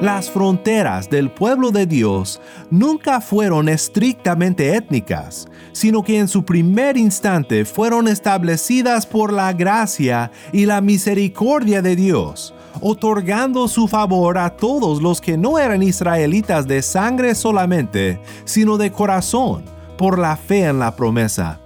Las fronteras del pueblo de Dios nunca fueron estrictamente étnicas, sino que en su primer instante fueron establecidas por la gracia y la misericordia de Dios, otorgando su favor a todos los que no eran israelitas de sangre solamente, sino de corazón, por la fe en la promesa.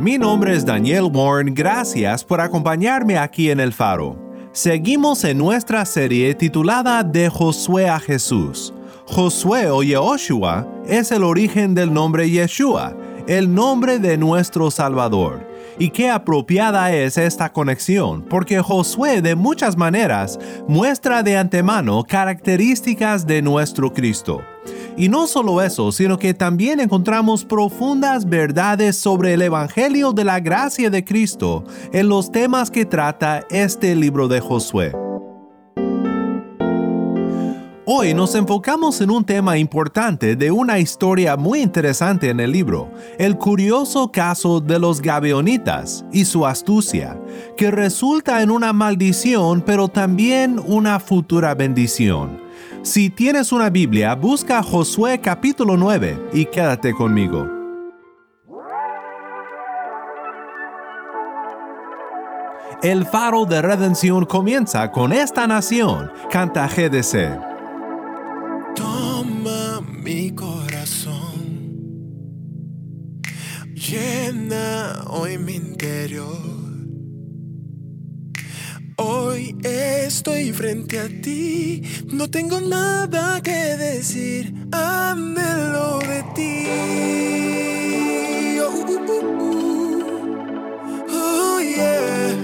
Mi nombre es Daniel Warren, gracias por acompañarme aquí en El Faro. Seguimos en nuestra serie titulada De Josué a Jesús. Josué o Yehoshua es el origen del nombre Yeshua, el nombre de nuestro Salvador. Y qué apropiada es esta conexión, porque Josué de muchas maneras muestra de antemano características de nuestro Cristo. Y no solo eso, sino que también encontramos profundas verdades sobre el Evangelio de la gracia de Cristo en los temas que trata este libro de Josué. Hoy nos enfocamos en un tema importante de una historia muy interesante en el libro, el curioso caso de los Gabeonitas y su astucia, que resulta en una maldición pero también una futura bendición. Si tienes una Biblia, busca Josué capítulo 9 y quédate conmigo. El faro de redención comienza con esta nación, canta GDC. Toma mi corazón, llena hoy mi interior. Hoy estoy frente a ti, no tengo nada que decir, anhelo de ti. Oh, uh, uh, oh, yeah.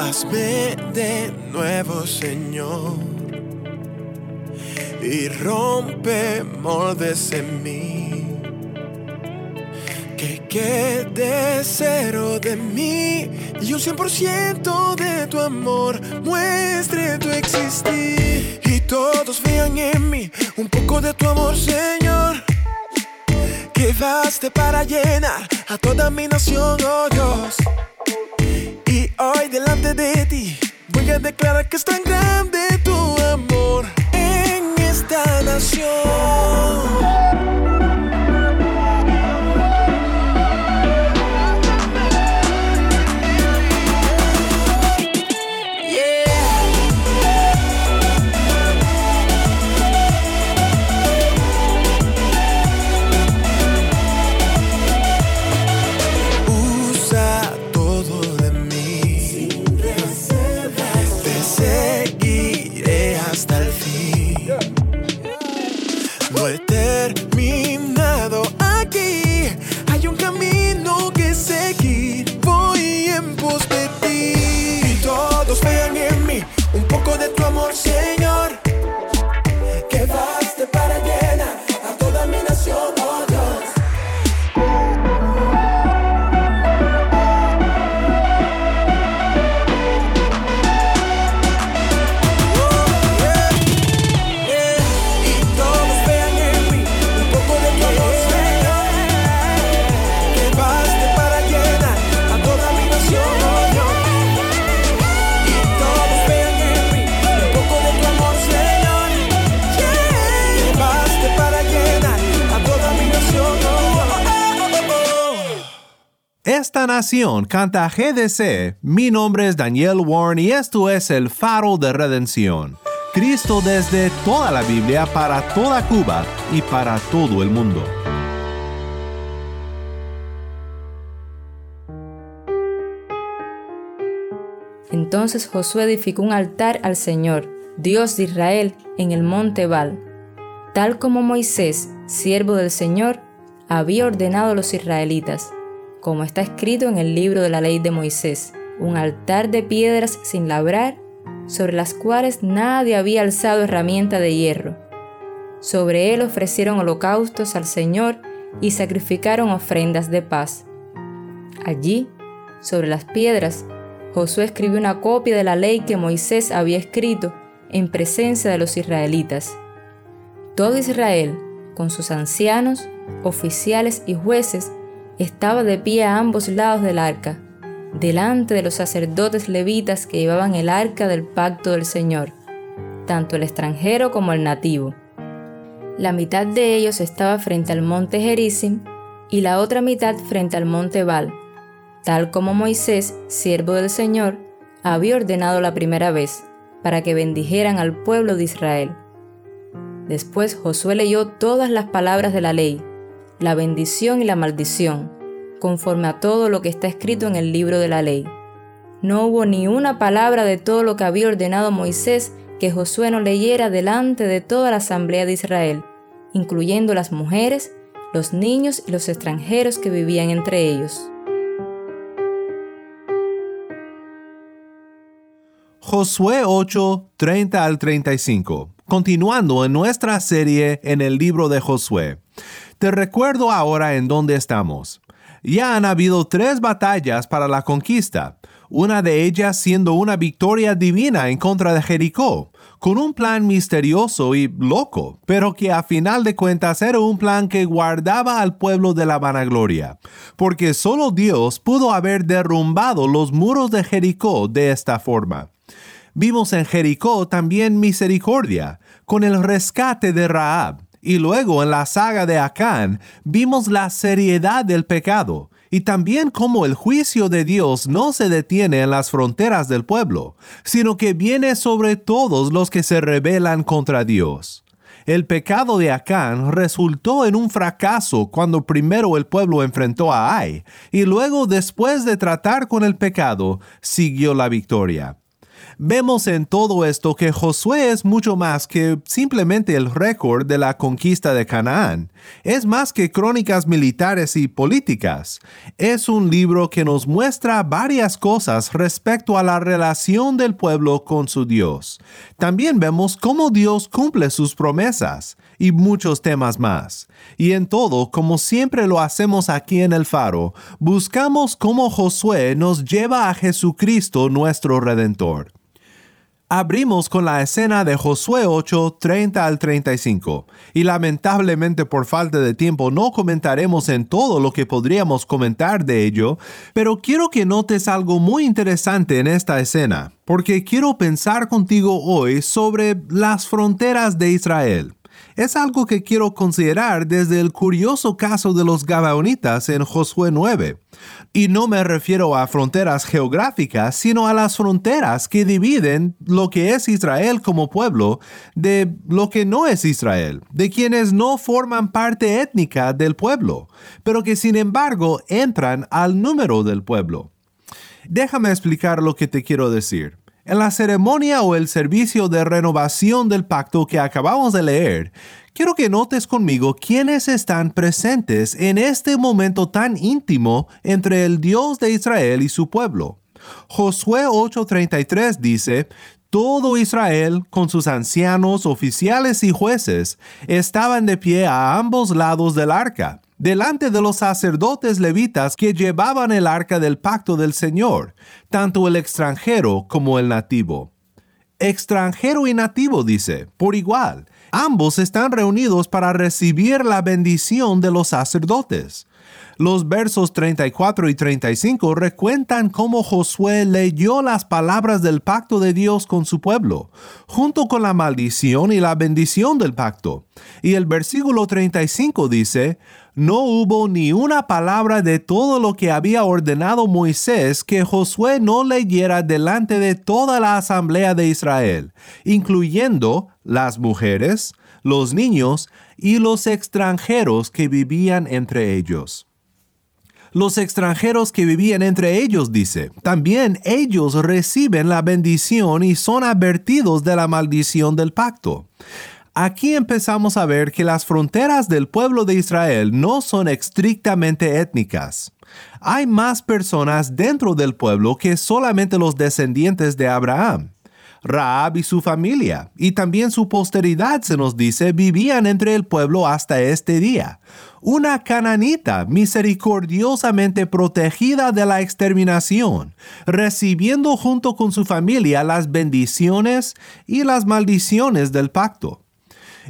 Hazme de nuevo, Señor, y rompe moldes en mí que quede cero de mí y un 100% de tu amor muestre tu existir. Y todos vean en mí un poco de tu amor, Señor. Que baste para llenar a toda mi nación, oh Dios. Y hoy delante de ti voy a declarar que es tan grande tu amor en esta nación. Esta nación canta GDC. Mi nombre es Daniel Warren y esto es el faro de redención. Cristo desde toda la Biblia para toda Cuba y para todo el mundo. Entonces Josué edificó un altar al Señor Dios de Israel, en el monte Baal, tal como Moisés, siervo del Señor, había ordenado a los israelitas, como está escrito en el libro de la ley de Moisés, un altar de piedras sin labrar, sobre las cuales nadie había alzado herramienta de hierro. Sobre él ofrecieron holocaustos al Señor y sacrificaron ofrendas de paz. Allí, sobre las piedras, Josué escribió una copia de la ley que Moisés había escrito en presencia de los israelitas. Todo Israel, con sus ancianos, oficiales y jueces, estaba de pie a ambos lados del arca, delante de los sacerdotes levitas que llevaban el arca del pacto del Señor, tanto el extranjero como el nativo. La mitad de ellos estaba frente al monte Gerizim y la otra mitad frente al monte Baal, tal como Moisés, siervo del Señor, había ordenado la primera vez, para que bendijeran al pueblo de Israel. Después Josué leyó todas las palabras de la ley, la bendición y la maldición, conforme a todo lo que está escrito en el libro de la ley. No hubo ni una palabra de todo lo que había ordenado Moisés que Josué no leyera delante de toda la asamblea de Israel, incluyendo las mujeres, los niños y los extranjeros que vivían entre ellos. Josué 8, 30 al 35. Continuando en nuestra serie en el libro de Josué. Te recuerdo ahora en dónde estamos. Ya han habido tres batallas para la conquista, una de ellas siendo una victoria divina en contra de Jericó, con un plan misterioso y loco, pero que a final de cuentas era un plan que guardaba al pueblo de la vanagloria, porque solo Dios pudo haber derrumbado los muros de Jericó de esta forma. Vimos en Jericó también misericordia, con el rescate de Raab, y luego en la saga de Acán vimos la seriedad del pecado, y también cómo el juicio de Dios no se detiene en las fronteras del pueblo, sino que viene sobre todos los que se rebelan contra Dios. El pecado de Acán resultó en un fracaso cuando primero el pueblo enfrentó a Ai, y luego después de tratar con el pecado, siguió la victoria. Vemos en todo esto que Josué es mucho más que simplemente el récord de la conquista de Canaán. Es más que crónicas militares y políticas. Es un libro que nos muestra varias cosas respecto a la relación del pueblo con su Dios. También vemos cómo Dios cumple sus promesas y muchos temas más. Y en todo, como siempre lo hacemos aquí en el faro, buscamos cómo Josué nos lleva a Jesucristo nuestro Redentor. Abrimos con la escena de Josué 8, 30 al 35, y lamentablemente por falta de tiempo no comentaremos en todo lo que podríamos comentar de ello, pero quiero que notes algo muy interesante en esta escena, porque quiero pensar contigo hoy sobre las fronteras de Israel es algo que quiero considerar desde el curioso caso de los Gabaonitas en Josué 9. Y no me refiero a fronteras geográficas, sino a las fronteras que dividen lo que es Israel como pueblo de lo que no es Israel, de quienes no forman parte étnica del pueblo, pero que sin embargo entran al número del pueblo. Déjame explicar lo que te quiero decir. En la ceremonia o el servicio de renovación del pacto que acabamos de leer, quiero que notes conmigo quiénes están presentes en este momento tan íntimo entre el Dios de Israel y su pueblo. Josué 8:33 dice, todo Israel, con sus ancianos, oficiales y jueces, estaban de pie a ambos lados del arca delante de los sacerdotes levitas que llevaban el arca del pacto del Señor, tanto el extranjero como el nativo. Extranjero y nativo dice, por igual, ambos están reunidos para recibir la bendición de los sacerdotes. Los versos 34 y 35 recuentan cómo Josué leyó las palabras del pacto de Dios con su pueblo, junto con la maldición y la bendición del pacto. Y el versículo 35 dice, no hubo ni una palabra de todo lo que había ordenado Moisés que Josué no leyera delante de toda la asamblea de Israel, incluyendo las mujeres, los niños y los extranjeros que vivían entre ellos. Los extranjeros que vivían entre ellos, dice, también ellos reciben la bendición y son advertidos de la maldición del pacto. Aquí empezamos a ver que las fronteras del pueblo de Israel no son estrictamente étnicas. Hay más personas dentro del pueblo que solamente los descendientes de Abraham. Raab y su familia, y también su posteridad, se nos dice, vivían entre el pueblo hasta este día. Una cananita misericordiosamente protegida de la exterminación, recibiendo junto con su familia las bendiciones y las maldiciones del pacto.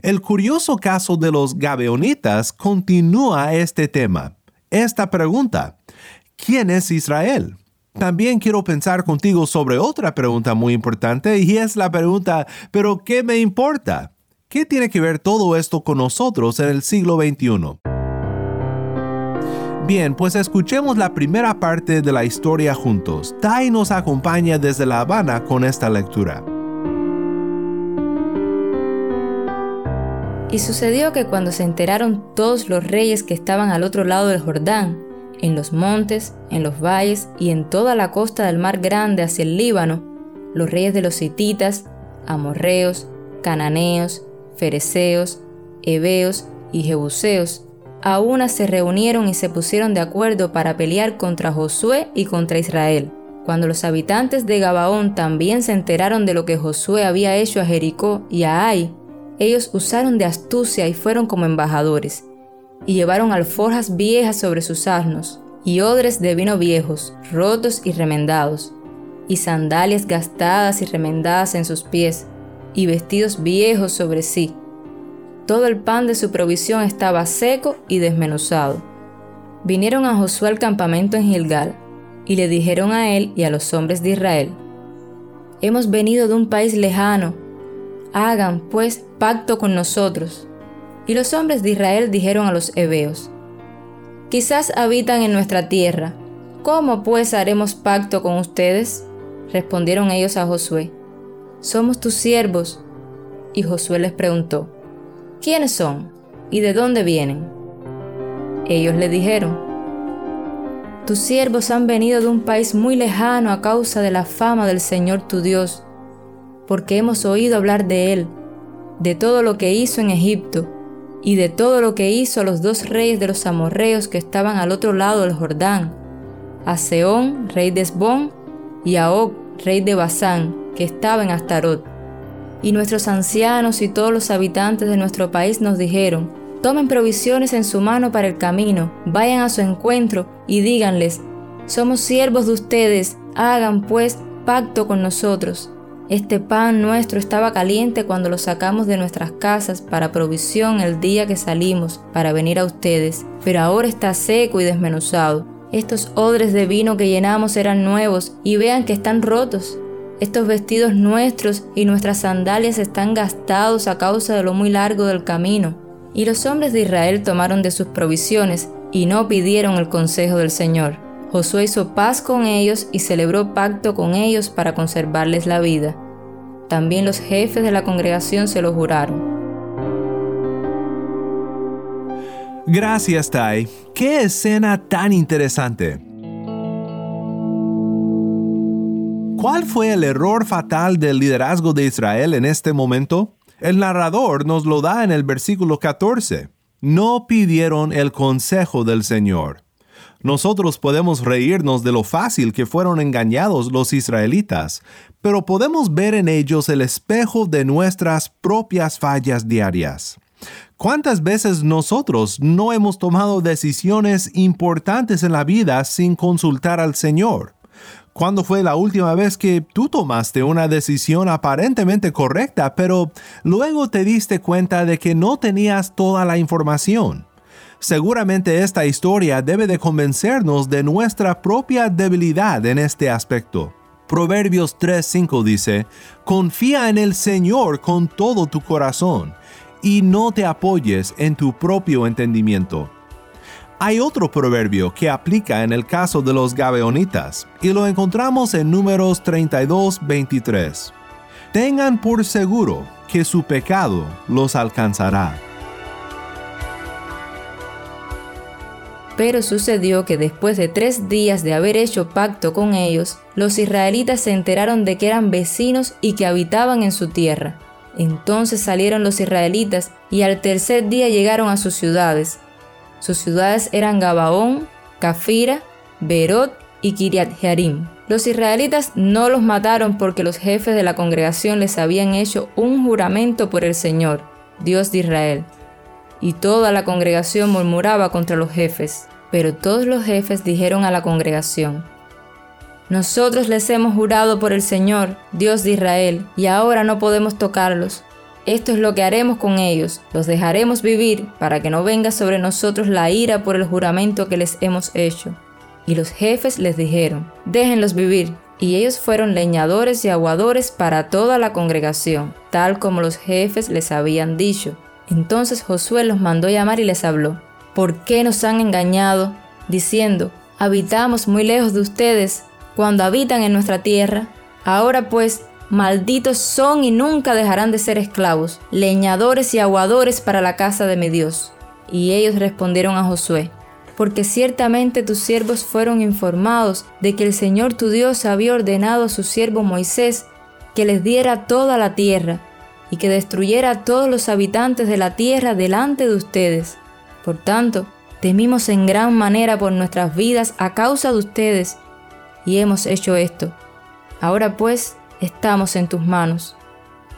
El curioso caso de los Gabeonitas continúa este tema. Esta pregunta, ¿quién es Israel? También quiero pensar contigo sobre otra pregunta muy importante y es la pregunta, ¿pero qué me importa? ¿Qué tiene que ver todo esto con nosotros en el siglo XXI? Bien, pues escuchemos la primera parte de la historia juntos. Tai nos acompaña desde La Habana con esta lectura. Y sucedió que cuando se enteraron todos los reyes que estaban al otro lado del Jordán, en los montes, en los valles y en toda la costa del mar grande hacia el Líbano, los reyes de los hititas, amorreos, cananeos, fereceos, heveos y jebuseos, a una se reunieron y se pusieron de acuerdo para pelear contra Josué y contra Israel. Cuando los habitantes de Gabaón también se enteraron de lo que Josué había hecho a Jericó y a Ai, ellos usaron de astucia y fueron como embajadores y llevaron alforjas viejas sobre sus asnos, y odres de vino viejos, rotos y remendados, y sandalias gastadas y remendadas en sus pies, y vestidos viejos sobre sí. Todo el pan de su provisión estaba seco y desmenuzado. Vinieron a Josué al campamento en Gilgal, y le dijeron a él y a los hombres de Israel, Hemos venido de un país lejano, hagan pues pacto con nosotros y los hombres de Israel dijeron a los heveos, Quizás habitan en nuestra tierra, ¿cómo pues haremos pacto con ustedes? Respondieron ellos a Josué, Somos tus siervos. Y Josué les preguntó, ¿quiénes son y de dónde vienen? Ellos le dijeron, Tus siervos han venido de un país muy lejano a causa de la fama del Señor tu Dios, porque hemos oído hablar de Él, de todo lo que hizo en Egipto y de todo lo que hizo a los dos reyes de los amorreos que estaban al otro lado del Jordán, a Seón, rey de Esbón, y a Og, rey de Basán, que estaba en Astarot. Y nuestros ancianos y todos los habitantes de nuestro país nos dijeron, tomen provisiones en su mano para el camino, vayan a su encuentro y díganles, somos siervos de ustedes, hagan pues pacto con nosotros este pan nuestro estaba caliente cuando lo sacamos de nuestras casas para provisión el día que salimos para venir a ustedes, pero ahora está seco y desmenuzado. Estos odres de vino que llenamos eran nuevos y vean que están rotos. Estos vestidos nuestros y nuestras sandalias están gastados a causa de lo muy largo del camino. Y los hombres de Israel tomaron de sus provisiones y no pidieron el consejo del Señor. Josué hizo paz con ellos y celebró pacto con ellos para conservarles la vida. También los jefes de la congregación se lo juraron. Gracias, Tai. ¡Qué escena tan interesante! ¿Cuál fue el error fatal del liderazgo de Israel en este momento? El narrador nos lo da en el versículo 14. No pidieron el consejo del Señor. Nosotros podemos reírnos de lo fácil que fueron engañados los israelitas, pero podemos ver en ellos el espejo de nuestras propias fallas diarias. ¿Cuántas veces nosotros no hemos tomado decisiones importantes en la vida sin consultar al Señor? ¿Cuándo fue la última vez que tú tomaste una decisión aparentemente correcta, pero luego te diste cuenta de que no tenías toda la información? Seguramente esta historia debe de convencernos de nuestra propia debilidad en este aspecto. Proverbios 3:5 dice, Confía en el Señor con todo tu corazón y no te apoyes en tu propio entendimiento. Hay otro proverbio que aplica en el caso de los gabeonitas y lo encontramos en números 32:23. Tengan por seguro que su pecado los alcanzará. Pero sucedió que después de tres días de haber hecho pacto con ellos, los israelitas se enteraron de que eran vecinos y que habitaban en su tierra. Entonces salieron los israelitas y al tercer día llegaron a sus ciudades. Sus ciudades eran Gabaón, Cafira, Berot y Kiriat Jearim. Los israelitas no los mataron porque los jefes de la congregación les habían hecho un juramento por el Señor, Dios de Israel. Y toda la congregación murmuraba contra los jefes. Pero todos los jefes dijeron a la congregación, Nosotros les hemos jurado por el Señor, Dios de Israel, y ahora no podemos tocarlos. Esto es lo que haremos con ellos, los dejaremos vivir para que no venga sobre nosotros la ira por el juramento que les hemos hecho. Y los jefes les dijeron, déjenlos vivir. Y ellos fueron leñadores y aguadores para toda la congregación, tal como los jefes les habían dicho. Entonces Josué los mandó llamar y les habló. ¿Por qué nos han engañado? Diciendo, habitamos muy lejos de ustedes cuando habitan en nuestra tierra. Ahora pues, malditos son y nunca dejarán de ser esclavos, leñadores y aguadores para la casa de mi Dios. Y ellos respondieron a Josué, porque ciertamente tus siervos fueron informados de que el Señor tu Dios había ordenado a su siervo Moisés que les diera toda la tierra y que destruyera a todos los habitantes de la tierra delante de ustedes. Por tanto, temimos en gran manera por nuestras vidas a causa de ustedes y hemos hecho esto. Ahora pues, estamos en tus manos.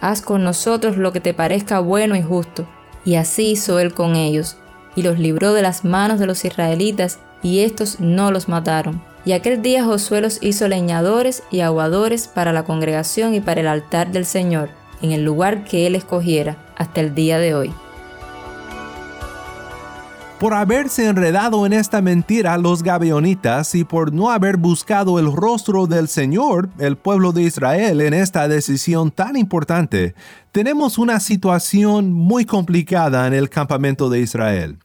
Haz con nosotros lo que te parezca bueno y justo. Y así hizo él con ellos y los libró de las manos de los israelitas, y éstos no los mataron. Y aquel día Josué los hizo leñadores y aguadores para la congregación y para el altar del Señor, en el lugar que él escogiera, hasta el día de hoy. Por haberse enredado en esta mentira los gabeonitas y por no haber buscado el rostro del Señor, el pueblo de Israel, en esta decisión tan importante, tenemos una situación muy complicada en el campamento de Israel.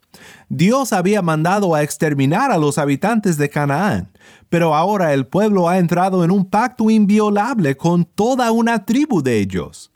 Dios había mandado a exterminar a los habitantes de Canaán, pero ahora el pueblo ha entrado en un pacto inviolable con toda una tribu de ellos.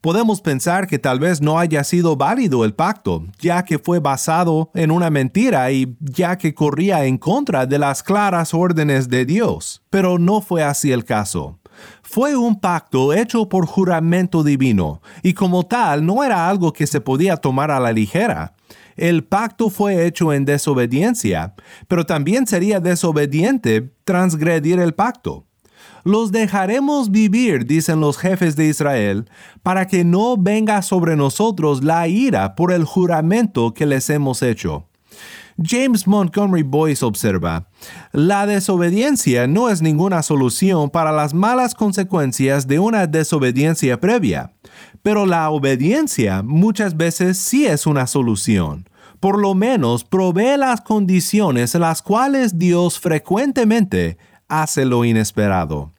Podemos pensar que tal vez no haya sido válido el pacto, ya que fue basado en una mentira y ya que corría en contra de las claras órdenes de Dios, pero no fue así el caso. Fue un pacto hecho por juramento divino, y como tal no era algo que se podía tomar a la ligera. El pacto fue hecho en desobediencia, pero también sería desobediente transgredir el pacto. Los dejaremos vivir, dicen los jefes de Israel, para que no venga sobre nosotros la ira por el juramento que les hemos hecho. James Montgomery Boyce observa, la desobediencia no es ninguna solución para las malas consecuencias de una desobediencia previa, pero la obediencia muchas veces sí es una solución. Por lo menos provee las condiciones en las cuales Dios frecuentemente hace lo inesperado.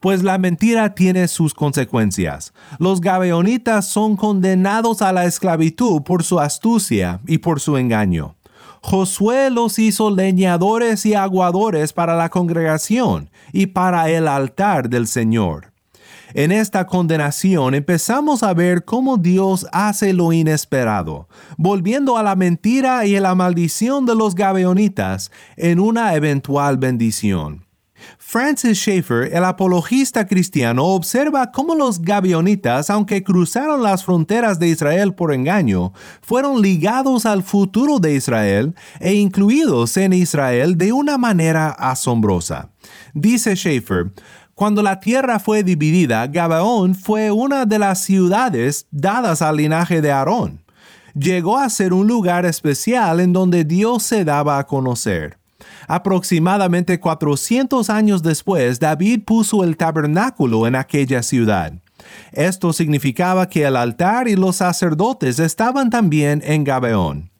Pues la mentira tiene sus consecuencias. Los gabeonitas son condenados a la esclavitud por su astucia y por su engaño. Josué los hizo leñadores y aguadores para la congregación y para el altar del Señor. En esta condenación empezamos a ver cómo Dios hace lo inesperado, volviendo a la mentira y a la maldición de los gabeonitas en una eventual bendición. Francis Schaeffer, el apologista cristiano, observa cómo los gabionitas, aunque cruzaron las fronteras de Israel por engaño, fueron ligados al futuro de Israel e incluidos en Israel de una manera asombrosa. Dice Schaeffer, cuando la tierra fue dividida, Gabaón fue una de las ciudades dadas al linaje de Aarón. Llegó a ser un lugar especial en donde Dios se daba a conocer. Aproximadamente 400 años después, David puso el tabernáculo en aquella ciudad. Esto significaba que el altar y los sacerdotes estaban también en Gabeón.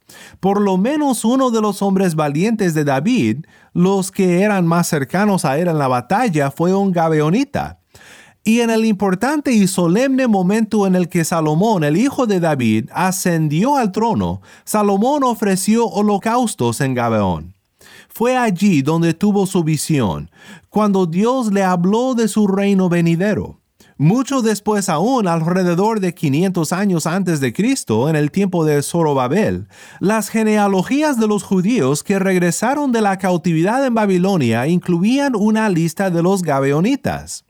Por lo menos uno de los hombres valientes de David, los que eran más cercanos a él en la batalla, fue un gabeonita. Y en el importante y solemne momento en el que Salomón, el hijo de David, ascendió al trono, Salomón ofreció holocaustos en Gabeón. Fue allí donde tuvo su visión, cuando Dios le habló de su reino venidero. Mucho después aún, alrededor de 500 años antes de Cristo, en el tiempo de Zorobabel, las genealogías de los judíos que regresaron de la cautividad en Babilonia incluían una lista de los gabeonitas.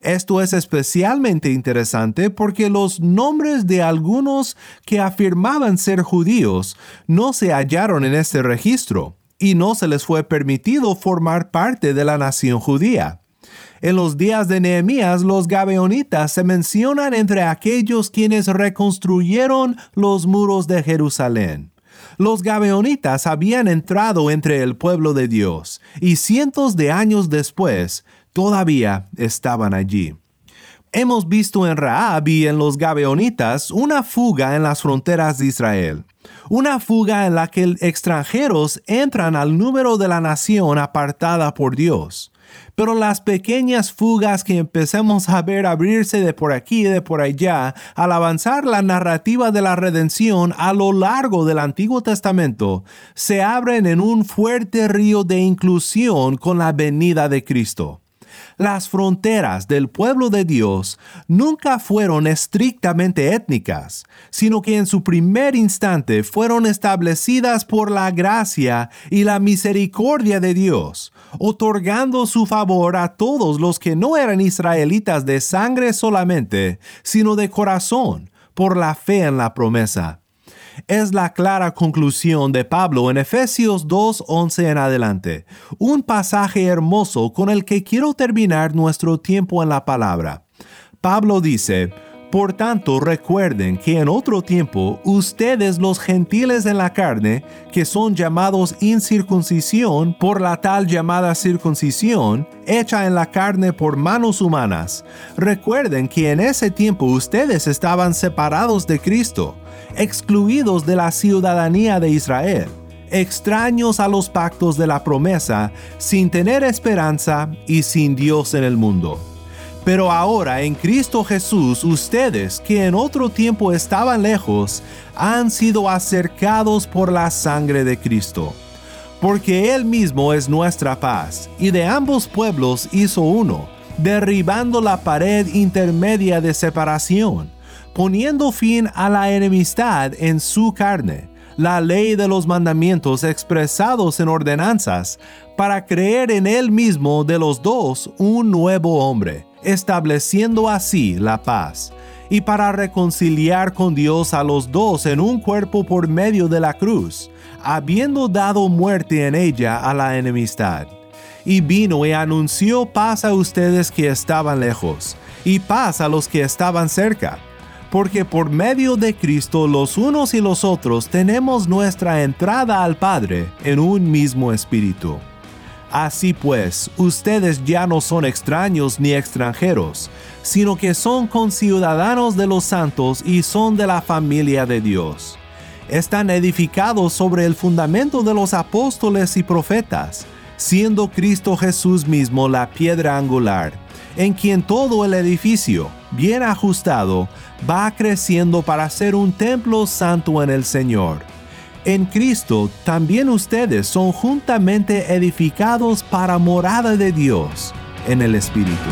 Esto es especialmente interesante porque los nombres de algunos que afirmaban ser judíos no se hallaron en este registro y no se les fue permitido formar parte de la nación judía. En los días de Nehemías, los gabeonitas se mencionan entre aquellos quienes reconstruyeron los muros de Jerusalén. Los gabeonitas habían entrado entre el pueblo de Dios y cientos de años después todavía estaban allí. Hemos visto en Raab y en los gabeonitas una fuga en las fronteras de Israel. Una fuga en la que extranjeros entran al número de la nación apartada por Dios. Pero las pequeñas fugas que empecemos a ver abrirse de por aquí y de por allá al avanzar la narrativa de la redención a lo largo del Antiguo Testamento se abren en un fuerte río de inclusión con la venida de Cristo. Las fronteras del pueblo de Dios nunca fueron estrictamente étnicas, sino que en su primer instante fueron establecidas por la gracia y la misericordia de Dios, otorgando su favor a todos los que no eran israelitas de sangre solamente, sino de corazón, por la fe en la promesa es la clara conclusión de Pablo en Efesios 2.11 en adelante, un pasaje hermoso con el que quiero terminar nuestro tiempo en la palabra. Pablo dice, por tanto, recuerden que en otro tiempo ustedes los gentiles en la carne, que son llamados incircuncisión por la tal llamada circuncisión, hecha en la carne por manos humanas, recuerden que en ese tiempo ustedes estaban separados de Cristo excluidos de la ciudadanía de Israel, extraños a los pactos de la promesa, sin tener esperanza y sin Dios en el mundo. Pero ahora en Cristo Jesús ustedes que en otro tiempo estaban lejos, han sido acercados por la sangre de Cristo. Porque Él mismo es nuestra paz, y de ambos pueblos hizo uno, derribando la pared intermedia de separación poniendo fin a la enemistad en su carne, la ley de los mandamientos expresados en ordenanzas, para creer en él mismo de los dos un nuevo hombre, estableciendo así la paz, y para reconciliar con Dios a los dos en un cuerpo por medio de la cruz, habiendo dado muerte en ella a la enemistad. Y vino y anunció paz a ustedes que estaban lejos, y paz a los que estaban cerca porque por medio de Cristo los unos y los otros tenemos nuestra entrada al Padre en un mismo espíritu. Así pues, ustedes ya no son extraños ni extranjeros, sino que son conciudadanos de los santos y son de la familia de Dios. Están edificados sobre el fundamento de los apóstoles y profetas, siendo Cristo Jesús mismo la piedra angular, en quien todo el edificio, bien ajustado, va creciendo para ser un templo santo en el Señor. En Cristo también ustedes son juntamente edificados para morada de Dios en el Espíritu.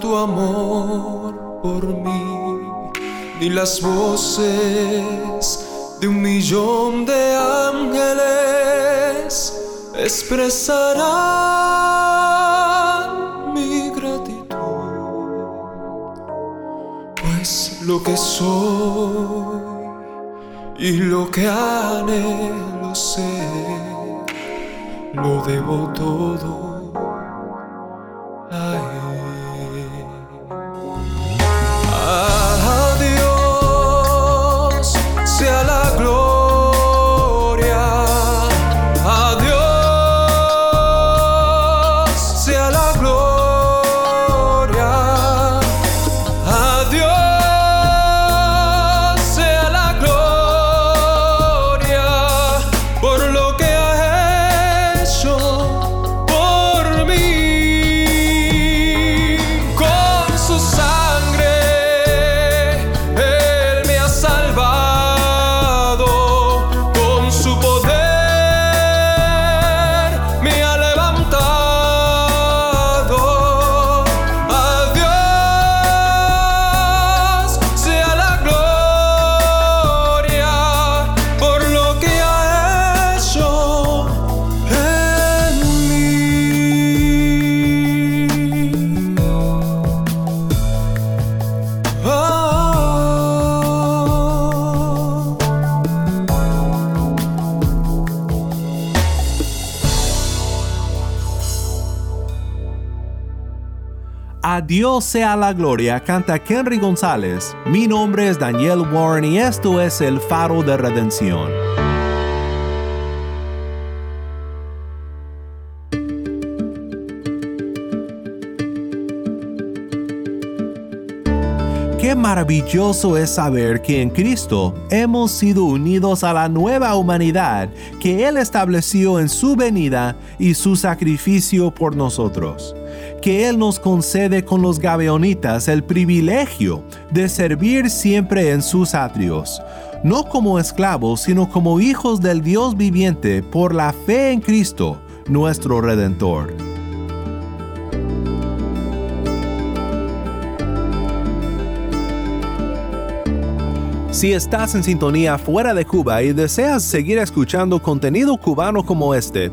Tu amor por mí, ni las voces de un millón de ángeles expresarán mi gratitud. Lo que soy y lo que anhelo ser, lo debo todo Dios sea la gloria, canta Henry González. Mi nombre es Daniel Warren y esto es el faro de redención. Qué maravilloso es saber que en Cristo hemos sido unidos a la nueva humanidad que Él estableció en su venida y su sacrificio por nosotros. Que Él nos concede con los gabeonitas el privilegio de servir siempre en sus atrios, no como esclavos, sino como hijos del Dios viviente por la fe en Cristo, nuestro Redentor. Si estás en sintonía fuera de Cuba y deseas seguir escuchando contenido cubano como este,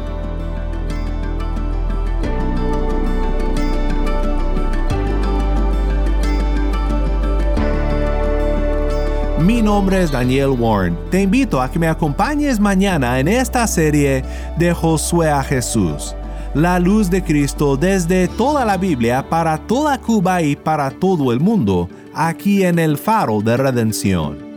Mi nombre es Daniel Warren. Te invito a que me acompañes mañana en esta serie de Josué a Jesús. La luz de Cristo desde toda la Biblia para toda Cuba y para todo el mundo, aquí en el faro de redención.